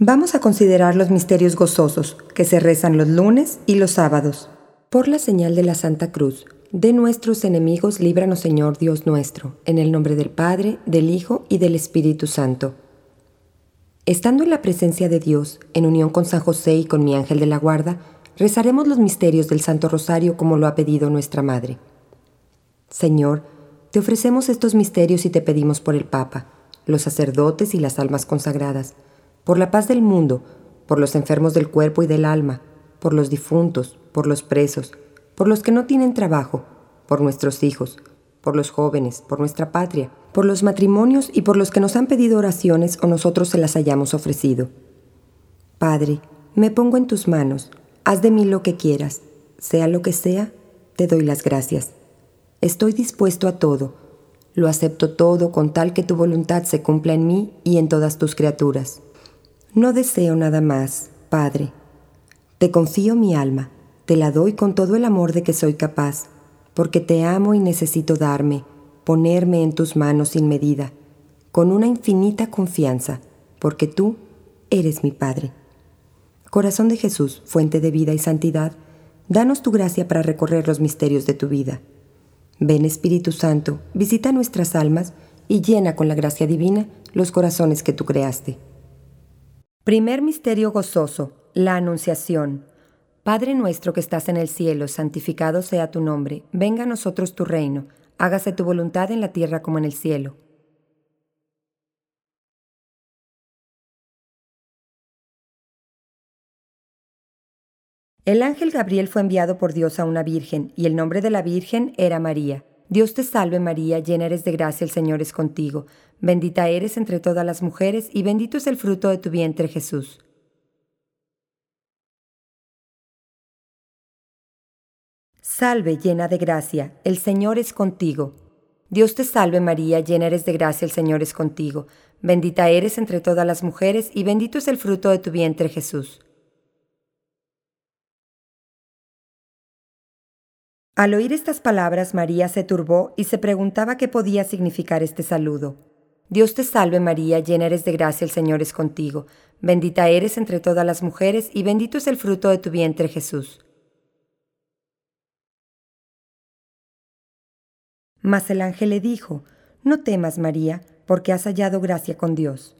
Vamos a considerar los misterios gozosos que se rezan los lunes y los sábados. Por la señal de la Santa Cruz, de nuestros enemigos, líbranos Señor Dios nuestro, en el nombre del Padre, del Hijo y del Espíritu Santo. Estando en la presencia de Dios, en unión con San José y con mi ángel de la guarda, rezaremos los misterios del Santo Rosario como lo ha pedido nuestra Madre. Señor, te ofrecemos estos misterios y te pedimos por el Papa, los sacerdotes y las almas consagradas, por la paz del mundo, por los enfermos del cuerpo y del alma, por los difuntos, por los presos, por los que no tienen trabajo, por nuestros hijos, por los jóvenes, por nuestra patria, por los matrimonios y por los que nos han pedido oraciones o nosotros se las hayamos ofrecido. Padre, me pongo en tus manos, haz de mí lo que quieras, sea lo que sea, te doy las gracias. Estoy dispuesto a todo, lo acepto todo con tal que tu voluntad se cumpla en mí y en todas tus criaturas. No deseo nada más, Padre. Te confío mi alma, te la doy con todo el amor de que soy capaz, porque te amo y necesito darme, ponerme en tus manos sin medida, con una infinita confianza, porque tú eres mi Padre. Corazón de Jesús, fuente de vida y santidad, danos tu gracia para recorrer los misterios de tu vida. Ven Espíritu Santo, visita nuestras almas y llena con la gracia divina los corazones que tú creaste. Primer misterio gozoso, la Anunciación. Padre nuestro que estás en el cielo, santificado sea tu nombre, venga a nosotros tu reino, hágase tu voluntad en la tierra como en el cielo. El ángel Gabriel fue enviado por Dios a una virgen, y el nombre de la virgen era María. Dios te salve María, llena eres de gracia, el Señor es contigo. Bendita eres entre todas las mujeres, y bendito es el fruto de tu vientre Jesús. Salve, llena de gracia, el Señor es contigo. Dios te salve María, llena eres de gracia, el Señor es contigo. Bendita eres entre todas las mujeres, y bendito es el fruto de tu vientre Jesús. Al oír estas palabras, María se turbó y se preguntaba qué podía significar este saludo. Dios te salve María, llena eres de gracia, el Señor es contigo. Bendita eres entre todas las mujeres y bendito es el fruto de tu vientre Jesús. Mas el ángel le dijo, No temas María, porque has hallado gracia con Dios.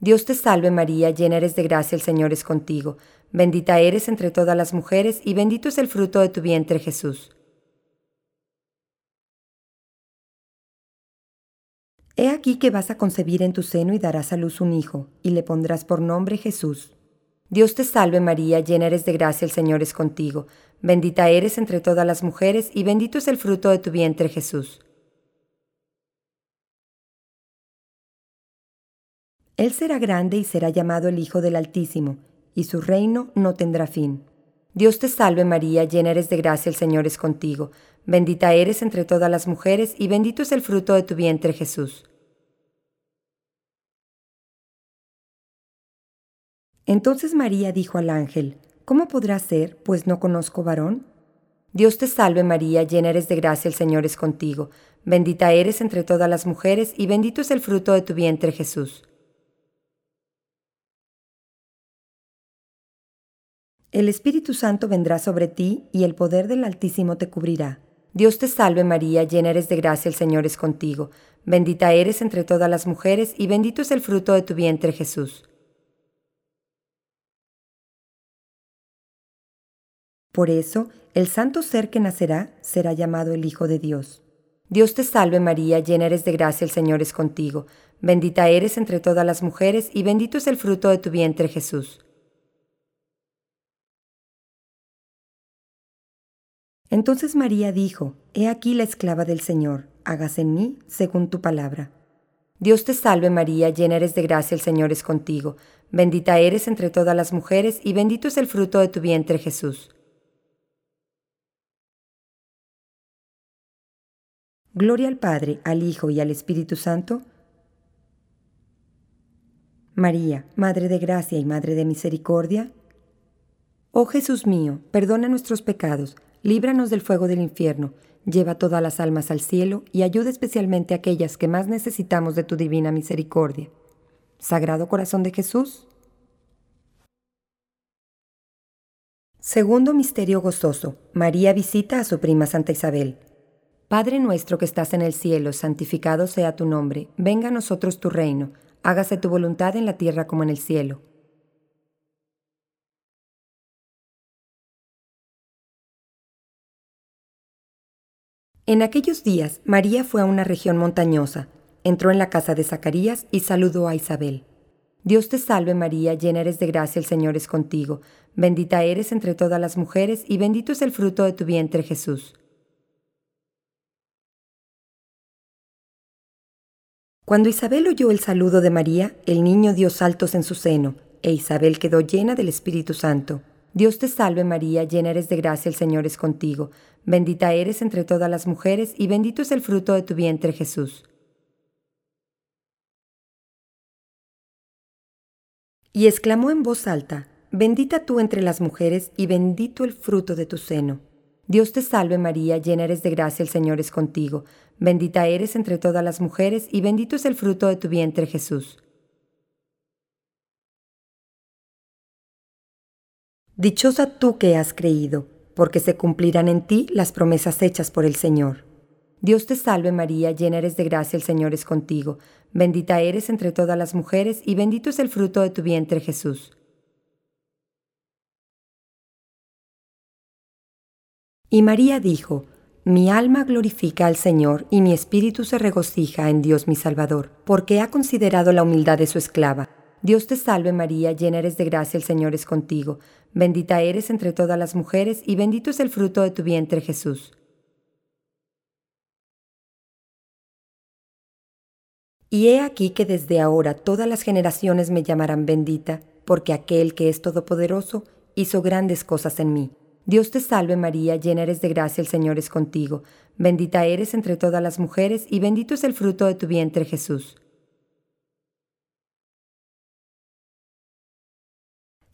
Dios te salve María, llena eres de gracia, el Señor es contigo. Bendita eres entre todas las mujeres y bendito es el fruto de tu vientre Jesús. He aquí que vas a concebir en tu seno y darás a luz un hijo, y le pondrás por nombre Jesús. Dios te salve María, llena eres de gracia, el Señor es contigo. Bendita eres entre todas las mujeres, y bendito es el fruto de tu vientre Jesús. Él será grande y será llamado el Hijo del Altísimo, y su reino no tendrá fin. Dios te salve María, llena eres de gracia, el Señor es contigo. Bendita eres entre todas las mujeres, y bendito es el fruto de tu vientre Jesús. Entonces María dijo al ángel, ¿Cómo podrá ser, pues no conozco varón? Dios te salve María, llena eres de gracia, el Señor es contigo. Bendita eres entre todas las mujeres, y bendito es el fruto de tu vientre Jesús. El Espíritu Santo vendrá sobre ti, y el poder del Altísimo te cubrirá. Dios te salve María, llena eres de gracia, el Señor es contigo. Bendita eres entre todas las mujeres, y bendito es el fruto de tu vientre Jesús. Por eso, el santo ser que nacerá será llamado el Hijo de Dios. Dios te salve María, llena eres de gracia, el Señor es contigo. Bendita eres entre todas las mujeres, y bendito es el fruto de tu vientre Jesús. Entonces María dijo, He aquí la esclava del Señor, hágase en mí según tu palabra. Dios te salve María, llena eres de gracia, el Señor es contigo. Bendita eres entre todas las mujeres, y bendito es el fruto de tu vientre Jesús. Gloria al Padre, al Hijo y al Espíritu Santo. María, Madre de Gracia y Madre de Misericordia. Oh Jesús mío, perdona nuestros pecados, líbranos del fuego del infierno, lleva todas las almas al cielo y ayuda especialmente a aquellas que más necesitamos de tu divina misericordia. Sagrado Corazón de Jesús. Segundo misterio gozoso. María visita a su prima Santa Isabel. Padre nuestro que estás en el cielo, santificado sea tu nombre, venga a nosotros tu reino, hágase tu voluntad en la tierra como en el cielo. En aquellos días, María fue a una región montañosa, entró en la casa de Zacarías y saludó a Isabel. Dios te salve María, llena eres de gracia, el Señor es contigo, bendita eres entre todas las mujeres y bendito es el fruto de tu vientre Jesús. Cuando Isabel oyó el saludo de María, el niño dio saltos en su seno, e Isabel quedó llena del Espíritu Santo. Dios te salve María, llena eres de gracia, el Señor es contigo, bendita eres entre todas las mujeres y bendito es el fruto de tu vientre Jesús. Y exclamó en voz alta, Bendita tú entre las mujeres y bendito el fruto de tu seno. Dios te salve María, llena eres de gracia, el Señor es contigo, bendita eres entre todas las mujeres y bendito es el fruto de tu vientre Jesús. Dichosa tú que has creído, porque se cumplirán en ti las promesas hechas por el Señor. Dios te salve María, llena eres de gracia, el Señor es contigo, bendita eres entre todas las mujeres y bendito es el fruto de tu vientre Jesús. Y María dijo, Mi alma glorifica al Señor y mi espíritu se regocija en Dios mi Salvador, porque ha considerado la humildad de su esclava. Dios te salve María, llena eres de gracia, el Señor es contigo, bendita eres entre todas las mujeres y bendito es el fruto de tu vientre Jesús. Y he aquí que desde ahora todas las generaciones me llamarán bendita, porque aquel que es todopoderoso hizo grandes cosas en mí. Dios te salve María, llena eres de gracia, el Señor es contigo, bendita eres entre todas las mujeres y bendito es el fruto de tu vientre Jesús.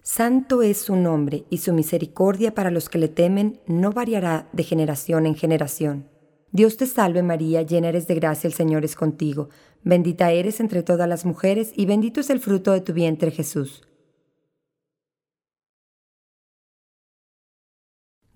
Santo es su nombre y su misericordia para los que le temen no variará de generación en generación. Dios te salve María, llena eres de gracia, el Señor es contigo, bendita eres entre todas las mujeres y bendito es el fruto de tu vientre Jesús.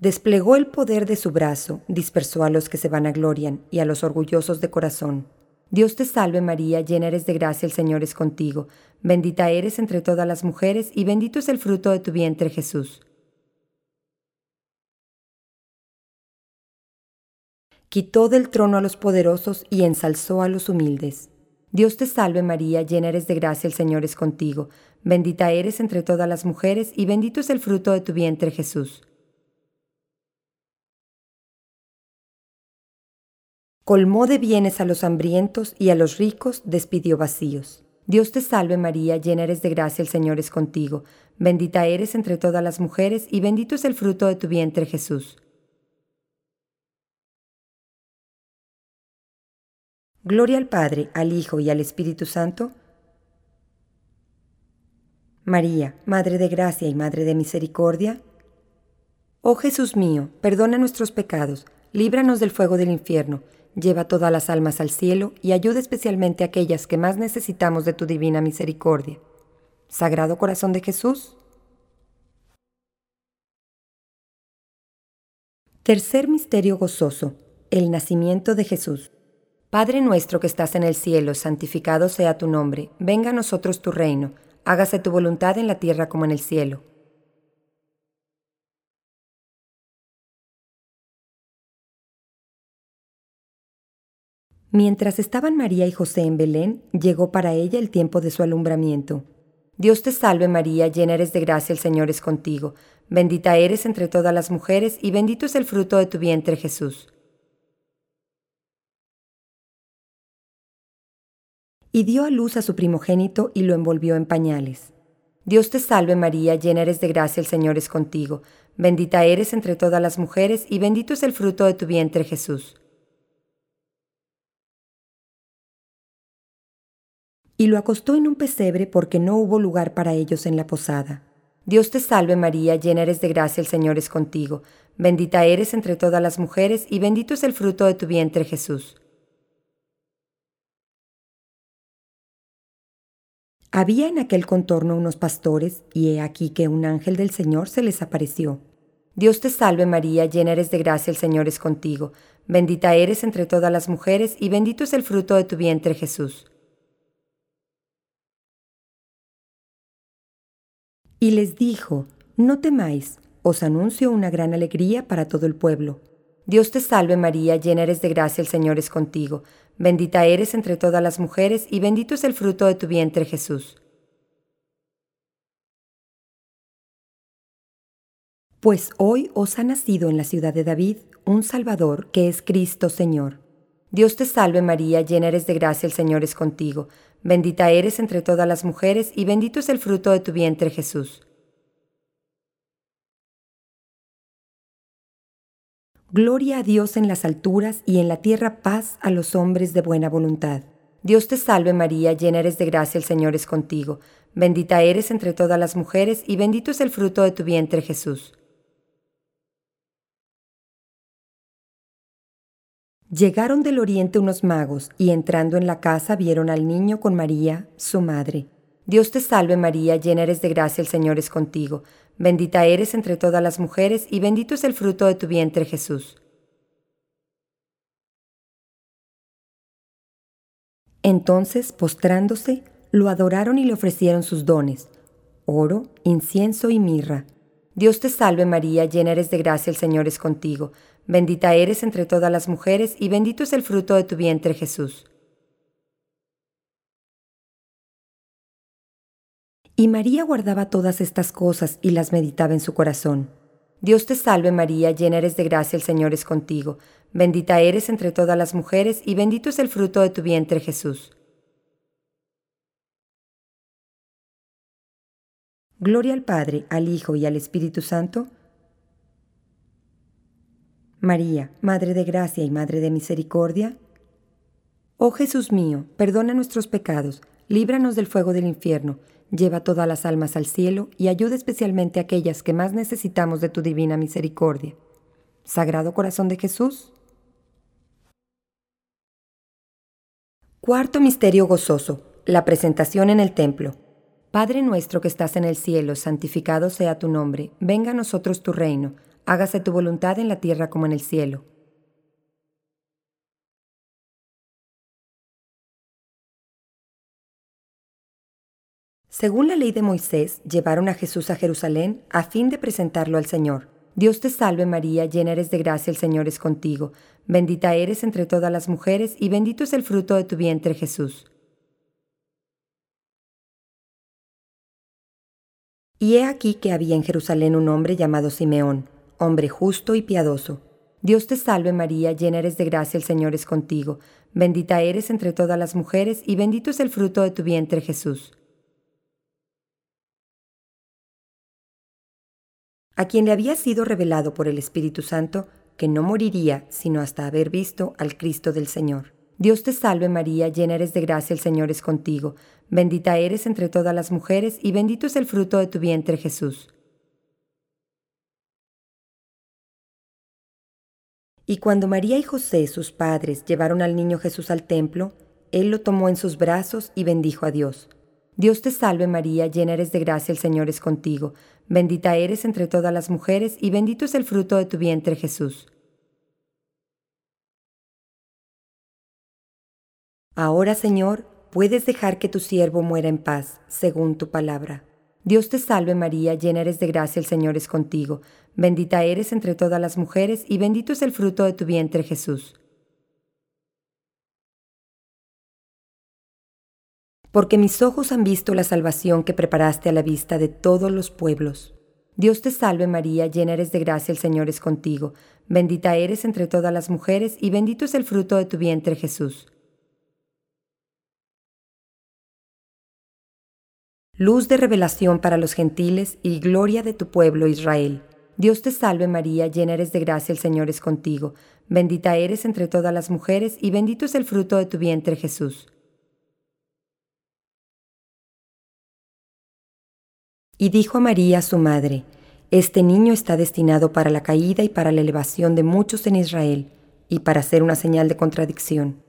Desplegó el poder de su brazo, dispersó a los que se vanaglorian y a los orgullosos de corazón. Dios te salve María, llena eres de gracia, el Señor es contigo, bendita eres entre todas las mujeres y bendito es el fruto de tu vientre Jesús. Quitó del trono a los poderosos y ensalzó a los humildes. Dios te salve María, llena eres de gracia, el Señor es contigo, bendita eres entre todas las mujeres y bendito es el fruto de tu vientre Jesús. Colmó de bienes a los hambrientos y a los ricos despidió vacíos. Dios te salve María, llena eres de gracia, el Señor es contigo, bendita eres entre todas las mujeres y bendito es el fruto de tu vientre Jesús. Gloria al Padre, al Hijo y al Espíritu Santo. María, Madre de Gracia y Madre de Misericordia. Oh Jesús mío, perdona nuestros pecados, líbranos del fuego del infierno lleva todas las almas al cielo y ayuda especialmente a aquellas que más necesitamos de tu divina misericordia. Sagrado Corazón de Jesús. Tercer Misterio Gozoso. El Nacimiento de Jesús. Padre nuestro que estás en el cielo, santificado sea tu nombre, venga a nosotros tu reino, hágase tu voluntad en la tierra como en el cielo. Mientras estaban María y José en Belén, llegó para ella el tiempo de su alumbramiento. Dios te salve María, llena eres de gracia, el Señor es contigo, bendita eres entre todas las mujeres y bendito es el fruto de tu vientre Jesús. Y dio a luz a su primogénito y lo envolvió en pañales. Dios te salve María, llena eres de gracia, el Señor es contigo, bendita eres entre todas las mujeres y bendito es el fruto de tu vientre Jesús. Y lo acostó en un pesebre porque no hubo lugar para ellos en la posada. Dios te salve María, llena eres de gracia, el Señor es contigo, bendita eres entre todas las mujeres y bendito es el fruto de tu vientre Jesús. Había en aquel contorno unos pastores, y he aquí que un ángel del Señor se les apareció. Dios te salve María, llena eres de gracia, el Señor es contigo. Bendita eres entre todas las mujeres y bendito es el fruto de tu vientre Jesús. Y les dijo, no temáis, os anuncio una gran alegría para todo el pueblo. Dios te salve María, llena eres de gracia, el Señor es contigo. Bendita eres entre todas las mujeres y bendito es el fruto de tu vientre Jesús. Pues hoy os ha nacido en la ciudad de David un Salvador, que es Cristo Señor. Dios te salve María, llena eres de gracia, el Señor es contigo. Bendita eres entre todas las mujeres y bendito es el fruto de tu vientre Jesús. Gloria a Dios en las alturas y en la tierra paz a los hombres de buena voluntad. Dios te salve María, llena eres de gracia, el Señor es contigo. Bendita eres entre todas las mujeres y bendito es el fruto de tu vientre Jesús. Llegaron del oriente unos magos y entrando en la casa vieron al niño con María, su madre. Dios te salve María, llena eres de gracia, el Señor es contigo. Bendita eres entre todas las mujeres y bendito es el fruto de tu vientre Jesús. Entonces, postrándose, lo adoraron y le ofrecieron sus dones, oro, incienso y mirra. Dios te salve María, llena eres de gracia, el Señor es contigo. Bendita eres entre todas las mujeres y bendito es el fruto de tu vientre Jesús. Y María guardaba todas estas cosas y las meditaba en su corazón. Dios te salve María, llena eres de gracia, el Señor es contigo. Bendita eres entre todas las mujeres y bendito es el fruto de tu vientre Jesús. Gloria al Padre, al Hijo y al Espíritu Santo María, Madre de Gracia y Madre de Misericordia. Oh Jesús mío, perdona nuestros pecados, líbranos del fuego del infierno, lleva todas las almas al cielo y ayuda especialmente a aquellas que más necesitamos de tu divina misericordia. Sagrado Corazón de Jesús. Cuarto Misterio Gozoso. La presentación en el templo. Padre nuestro que estás en el cielo, santificado sea tu nombre, venga a nosotros tu reino hágase tu voluntad en la tierra como en el cielo. Según la ley de Moisés, llevaron a Jesús a Jerusalén a fin de presentarlo al Señor. Dios te salve María, llena eres de gracia, el Señor es contigo. Bendita eres entre todas las mujeres y bendito es el fruto de tu vientre Jesús. Y he aquí que había en Jerusalén un hombre llamado Simeón hombre justo y piadoso. Dios te salve María, llena eres de gracia, el Señor es contigo, bendita eres entre todas las mujeres y bendito es el fruto de tu vientre Jesús. A quien le había sido revelado por el Espíritu Santo que no moriría sino hasta haber visto al Cristo del Señor. Dios te salve María, llena eres de gracia, el Señor es contigo, bendita eres entre todas las mujeres y bendito es el fruto de tu vientre Jesús. Y cuando María y José, sus padres, llevaron al niño Jesús al templo, él lo tomó en sus brazos y bendijo a Dios. Dios te salve María, llena eres de gracia, el Señor es contigo, bendita eres entre todas las mujeres y bendito es el fruto de tu vientre Jesús. Ahora, Señor, puedes dejar que tu siervo muera en paz, según tu palabra. Dios te salve María, llena eres de gracia, el Señor es contigo, bendita eres entre todas las mujeres y bendito es el fruto de tu vientre Jesús. Porque mis ojos han visto la salvación que preparaste a la vista de todos los pueblos. Dios te salve María, llena eres de gracia, el Señor es contigo, bendita eres entre todas las mujeres y bendito es el fruto de tu vientre Jesús. Luz de revelación para los gentiles y gloria de tu pueblo Israel. Dios te salve María, llena eres de gracia, el Señor es contigo, bendita eres entre todas las mujeres y bendito es el fruto de tu vientre Jesús. Y dijo a María su madre, Este niño está destinado para la caída y para la elevación de muchos en Israel, y para ser una señal de contradicción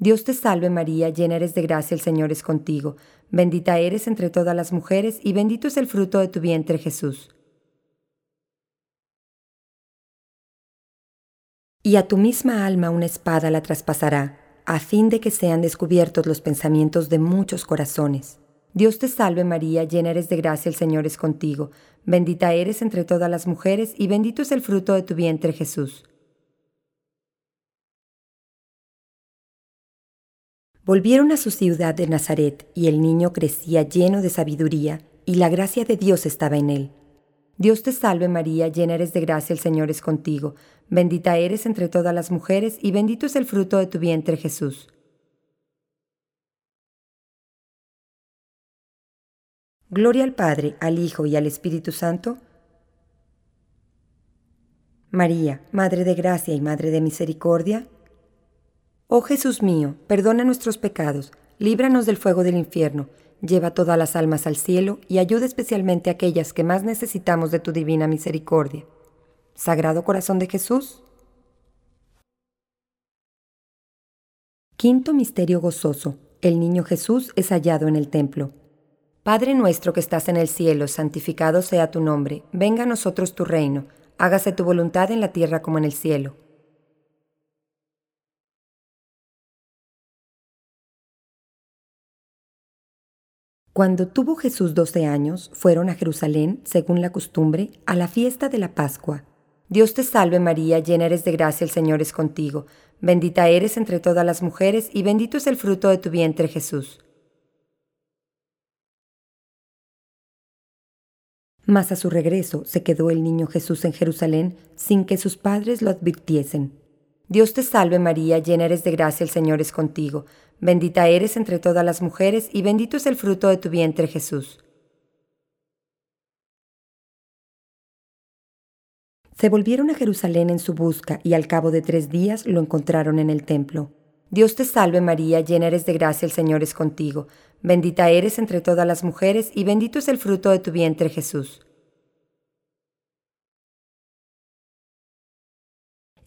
Dios te salve María, llena eres de gracia, el Señor es contigo, bendita eres entre todas las mujeres y bendito es el fruto de tu vientre Jesús. y a tu misma alma una espada la traspasará, a fin de que sean descubiertos los pensamientos de muchos corazones. Dios te salve María, llena eres de gracia, el Señor es contigo, bendita eres entre todas las mujeres y bendito es el fruto de tu vientre Jesús. Volvieron a su ciudad de Nazaret, y el niño crecía lleno de sabiduría, y la gracia de Dios estaba en él. Dios te salve María, llena eres de gracia, el Señor es contigo, bendita eres entre todas las mujeres, y bendito es el fruto de tu vientre Jesús. Gloria al Padre, al Hijo y al Espíritu Santo. María, Madre de Gracia y Madre de Misericordia, Oh Jesús mío, perdona nuestros pecados, líbranos del fuego del infierno, lleva todas las almas al cielo y ayuda especialmente a aquellas que más necesitamos de tu divina misericordia. Sagrado Corazón de Jesús. Quinto Misterio Gozoso. El Niño Jesús es hallado en el templo. Padre nuestro que estás en el cielo, santificado sea tu nombre, venga a nosotros tu reino, hágase tu voluntad en la tierra como en el cielo. Cuando tuvo Jesús doce años, fueron a Jerusalén, según la costumbre, a la fiesta de la Pascua. Dios te salve María, llena eres de gracia, el Señor es contigo, bendita eres entre todas las mujeres y bendito es el fruto de tu vientre Jesús. Mas a su regreso se quedó el niño Jesús en Jerusalén sin que sus padres lo advirtiesen. Dios te salve María, llena eres de gracia, el Señor es contigo, bendita eres entre todas las mujeres y bendito es el fruto de tu vientre Jesús. Se volvieron a Jerusalén en su busca y al cabo de tres días lo encontraron en el templo. Dios te salve María, llena eres de gracia, el Señor es contigo, bendita eres entre todas las mujeres y bendito es el fruto de tu vientre Jesús.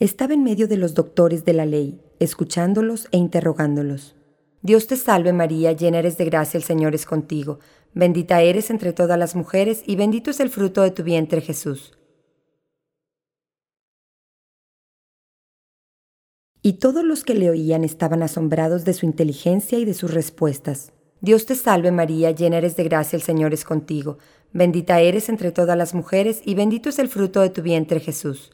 Estaba en medio de los doctores de la ley, escuchándolos e interrogándolos. Dios te salve María, llena eres de gracia, el Señor es contigo, bendita eres entre todas las mujeres y bendito es el fruto de tu vientre Jesús. Y todos los que le oían estaban asombrados de su inteligencia y de sus respuestas. Dios te salve María, llena eres de gracia, el Señor es contigo, bendita eres entre todas las mujeres y bendito es el fruto de tu vientre Jesús.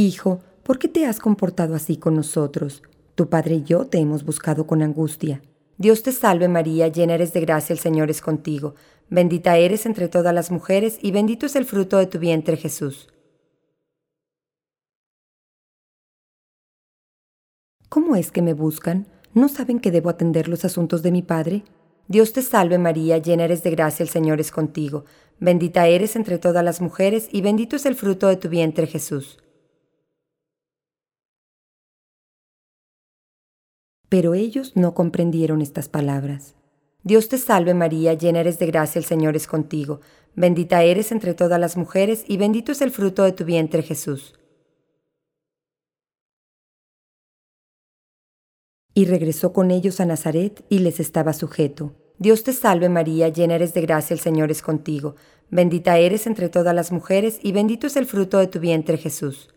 Hijo, ¿por qué te has comportado así con nosotros? Tu padre y yo te hemos buscado con angustia. Dios te salve María, llena eres de gracia, el Señor es contigo, bendita eres entre todas las mujeres y bendito es el fruto de tu vientre Jesús. ¿Cómo es que me buscan? ¿No saben que debo atender los asuntos de mi Padre? Dios te salve María, llena eres de gracia, el Señor es contigo, bendita eres entre todas las mujeres y bendito es el fruto de tu vientre Jesús. Pero ellos no comprendieron estas palabras. Dios te salve María, llena eres de gracia, el Señor es contigo, bendita eres entre todas las mujeres y bendito es el fruto de tu vientre Jesús. Y regresó con ellos a Nazaret y les estaba sujeto. Dios te salve María, llena eres de gracia, el Señor es contigo, bendita eres entre todas las mujeres y bendito es el fruto de tu vientre Jesús.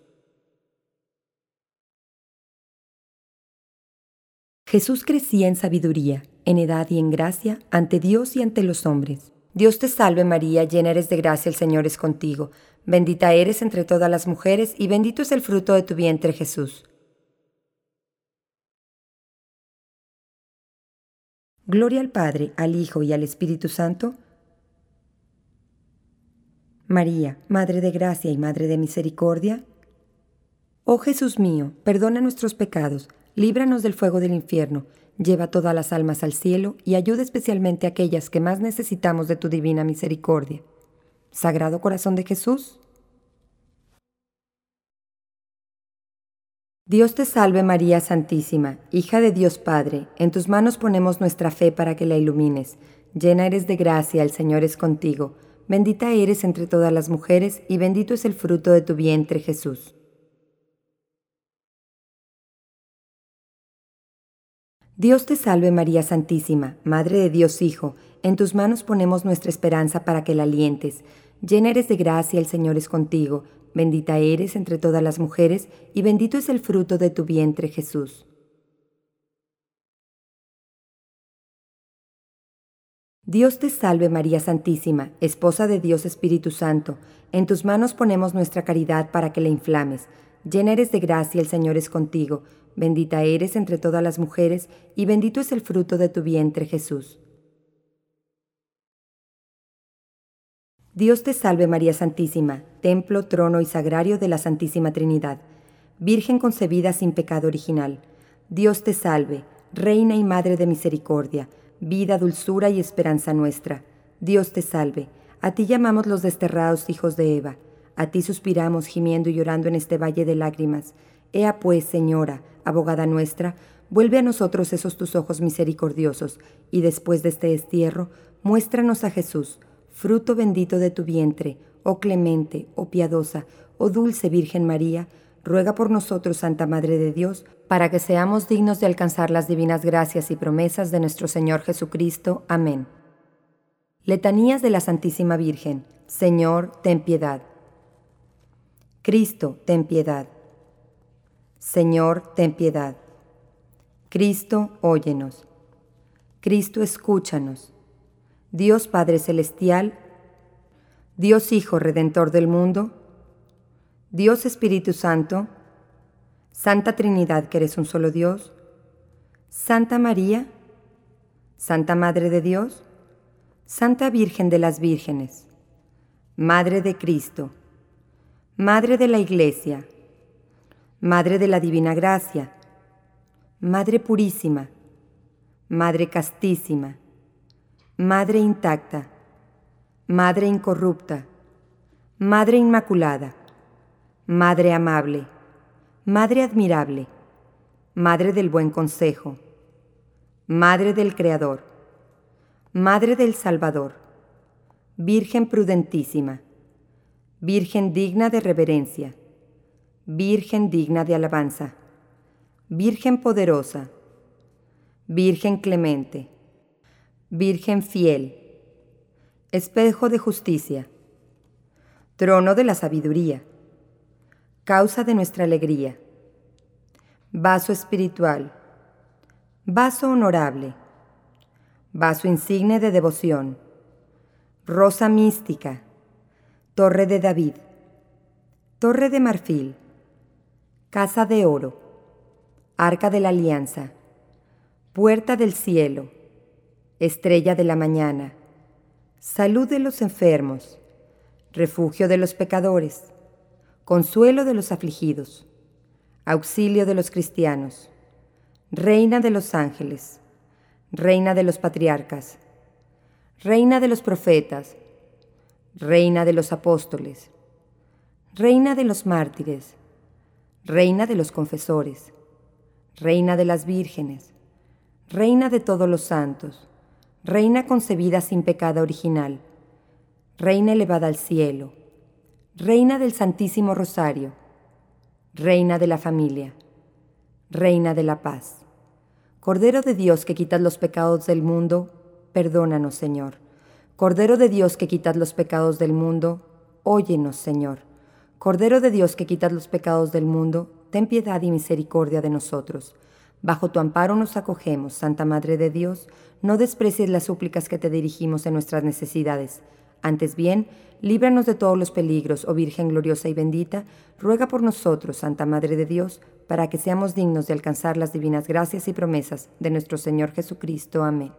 Jesús crecía en sabiduría, en edad y en gracia, ante Dios y ante los hombres. Dios te salve María, llena eres de gracia, el Señor es contigo, bendita eres entre todas las mujeres y bendito es el fruto de tu vientre Jesús. Gloria al Padre, al Hijo y al Espíritu Santo. María, Madre de Gracia y Madre de Misericordia. Oh Jesús mío, perdona nuestros pecados, líbranos del fuego del infierno, lleva todas las almas al cielo y ayuda especialmente a aquellas que más necesitamos de tu divina misericordia. Sagrado Corazón de Jesús. Dios te salve María Santísima, hija de Dios Padre, en tus manos ponemos nuestra fe para que la ilumines. Llena eres de gracia, el Señor es contigo. Bendita eres entre todas las mujeres y bendito es el fruto de tu vientre Jesús. Dios te salve María Santísima, Madre de Dios Hijo, en tus manos ponemos nuestra esperanza para que la alientes. llena eres de gracia, el Señor es contigo, bendita eres entre todas las mujeres, y bendito es el fruto de tu vientre, Jesús. Dios te salve María Santísima, esposa de Dios Espíritu Santo, en tus manos ponemos nuestra caridad para que la inflames. Llena eres de gracia, el Señor es contigo, bendita eres entre todas las mujeres, y bendito es el fruto de tu vientre Jesús. Dios te salve María Santísima, templo, trono y sagrario de la Santísima Trinidad, Virgen concebida sin pecado original. Dios te salve, Reina y Madre de Misericordia, vida, dulzura y esperanza nuestra. Dios te salve. A ti llamamos los desterrados hijos de Eva. A ti suspiramos gimiendo y llorando en este valle de lágrimas. Ea pues, Señora, abogada nuestra, vuelve a nosotros esos tus ojos misericordiosos, y después de este destierro, muéstranos a Jesús, fruto bendito de tu vientre, oh clemente, oh piadosa, oh dulce Virgen María, ruega por nosotros, Santa Madre de Dios, para que seamos dignos de alcanzar las divinas gracias y promesas de nuestro Señor Jesucristo. Amén. Letanías de la Santísima Virgen. Señor, ten piedad. Cristo, ten piedad. Señor, ten piedad. Cristo, óyenos. Cristo, escúchanos. Dios Padre Celestial, Dios Hijo Redentor del mundo, Dios Espíritu Santo, Santa Trinidad que eres un solo Dios, Santa María, Santa Madre de Dios, Santa Virgen de las Vírgenes, Madre de Cristo, Madre de la Iglesia, Madre de la Divina Gracia, Madre Purísima, Madre Castísima, Madre Intacta, Madre Incorrupta, Madre Inmaculada, Madre amable, Madre admirable, Madre del buen consejo, Madre del Creador, Madre del Salvador, Virgen prudentísima, Virgen digna de reverencia, Virgen digna de alabanza, Virgen poderosa, Virgen clemente, Virgen fiel, espejo de justicia, trono de la sabiduría, causa de nuestra alegría, vaso espiritual, vaso honorable, vaso insigne de devoción, rosa mística, torre de David, torre de marfil, casa de oro, arca de la alianza, puerta del cielo, estrella de la mañana, salud de los enfermos, refugio de los pecadores, consuelo de los afligidos, auxilio de los cristianos, reina de los ángeles, reina de los patriarcas, reina de los profetas, reina de los apóstoles, reina de los mártires, reina de los confesores, reina de las vírgenes, reina de todos los santos, reina concebida sin pecado original, reina elevada al cielo, Reina del Santísimo Rosario, Reina de la familia, Reina de la paz. Cordero de Dios que quitas los pecados del mundo, perdónanos, Señor. Cordero de Dios que quitas los pecados del mundo, óyenos, Señor. Cordero de Dios que quitas los pecados del mundo, ten piedad y misericordia de nosotros. Bajo tu amparo nos acogemos, Santa Madre de Dios, no desprecies las súplicas que te dirigimos en nuestras necesidades antes bien, líbranos de todos los peligros, oh Virgen gloriosa y bendita, ruega por nosotros, Santa Madre de Dios, para que seamos dignos de alcanzar las divinas gracias y promesas de nuestro Señor Jesucristo. Amén.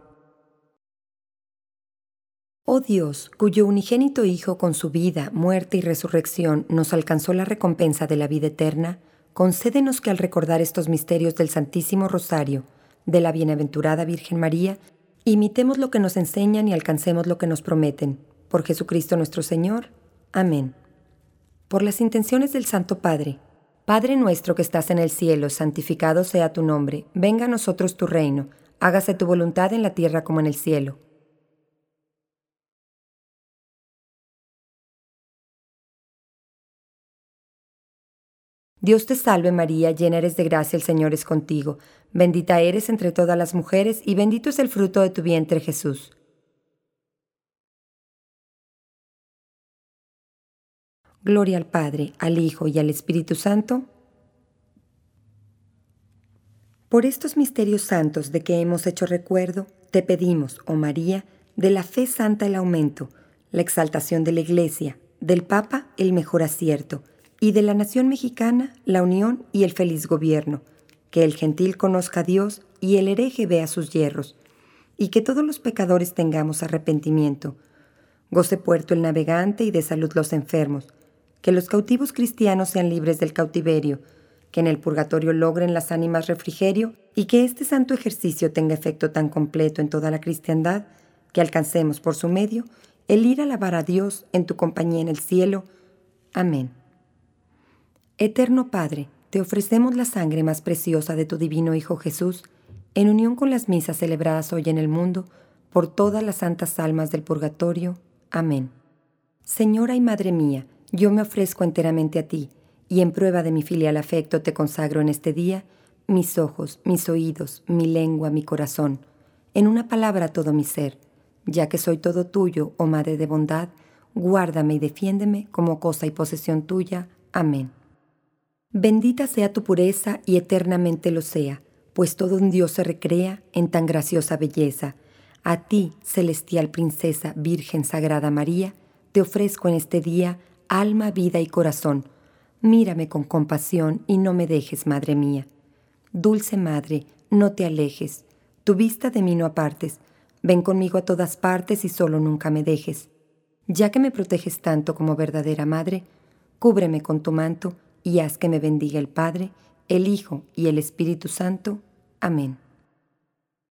Oh Dios, cuyo unigénito Hijo con su vida, muerte y resurrección nos alcanzó la recompensa de la vida eterna, concédenos que al recordar estos misterios del Santísimo Rosario, de la Bienaventurada Virgen María, imitemos lo que nos enseñan y alcancemos lo que nos prometen por Jesucristo nuestro Señor. Amén. Por las intenciones del Santo Padre. Padre nuestro que estás en el cielo, santificado sea tu nombre, venga a nosotros tu reino, hágase tu voluntad en la tierra como en el cielo. Dios te salve María, llena eres de gracia, el Señor es contigo, bendita eres entre todas las mujeres y bendito es el fruto de tu vientre Jesús. Gloria al Padre, al Hijo y al Espíritu Santo. Por estos misterios santos de que hemos hecho recuerdo, te pedimos, oh María, de la fe santa el aumento, la exaltación de la Iglesia, del Papa el mejor acierto, y de la nación mexicana la unión y el feliz gobierno, que el gentil conozca a Dios y el hereje vea sus hierros, y que todos los pecadores tengamos arrepentimiento. Goce puerto el navegante y de salud los enfermos, que los cautivos cristianos sean libres del cautiverio, que en el purgatorio logren las ánimas refrigerio y que este santo ejercicio tenga efecto tan completo en toda la cristiandad que alcancemos por su medio el ir a alabar a Dios en tu compañía en el cielo. Amén. Eterno Padre, te ofrecemos la sangre más preciosa de tu divino Hijo Jesús, en unión con las misas celebradas hoy en el mundo, por todas las santas almas del purgatorio. Amén. Señora y Madre mía, yo me ofrezco enteramente a ti, y en prueba de mi filial afecto te consagro en este día mis ojos, mis oídos, mi lengua, mi corazón, en una palabra todo mi ser, ya que soy todo tuyo, oh Madre de bondad, guárdame y defiéndeme como cosa y posesión tuya. Amén. Bendita sea tu pureza y eternamente lo sea, pues todo un Dios se recrea en tan graciosa belleza. A ti, celestial princesa, Virgen Sagrada María, te ofrezco en este día alma, vida y corazón. Mírame con compasión y no me dejes, Madre mía. Dulce Madre, no te alejes, tu vista de mí no apartes, ven conmigo a todas partes y solo nunca me dejes. Ya que me proteges tanto como verdadera Madre, cúbreme con tu manto y haz que me bendiga el Padre, el Hijo y el Espíritu Santo. Amén.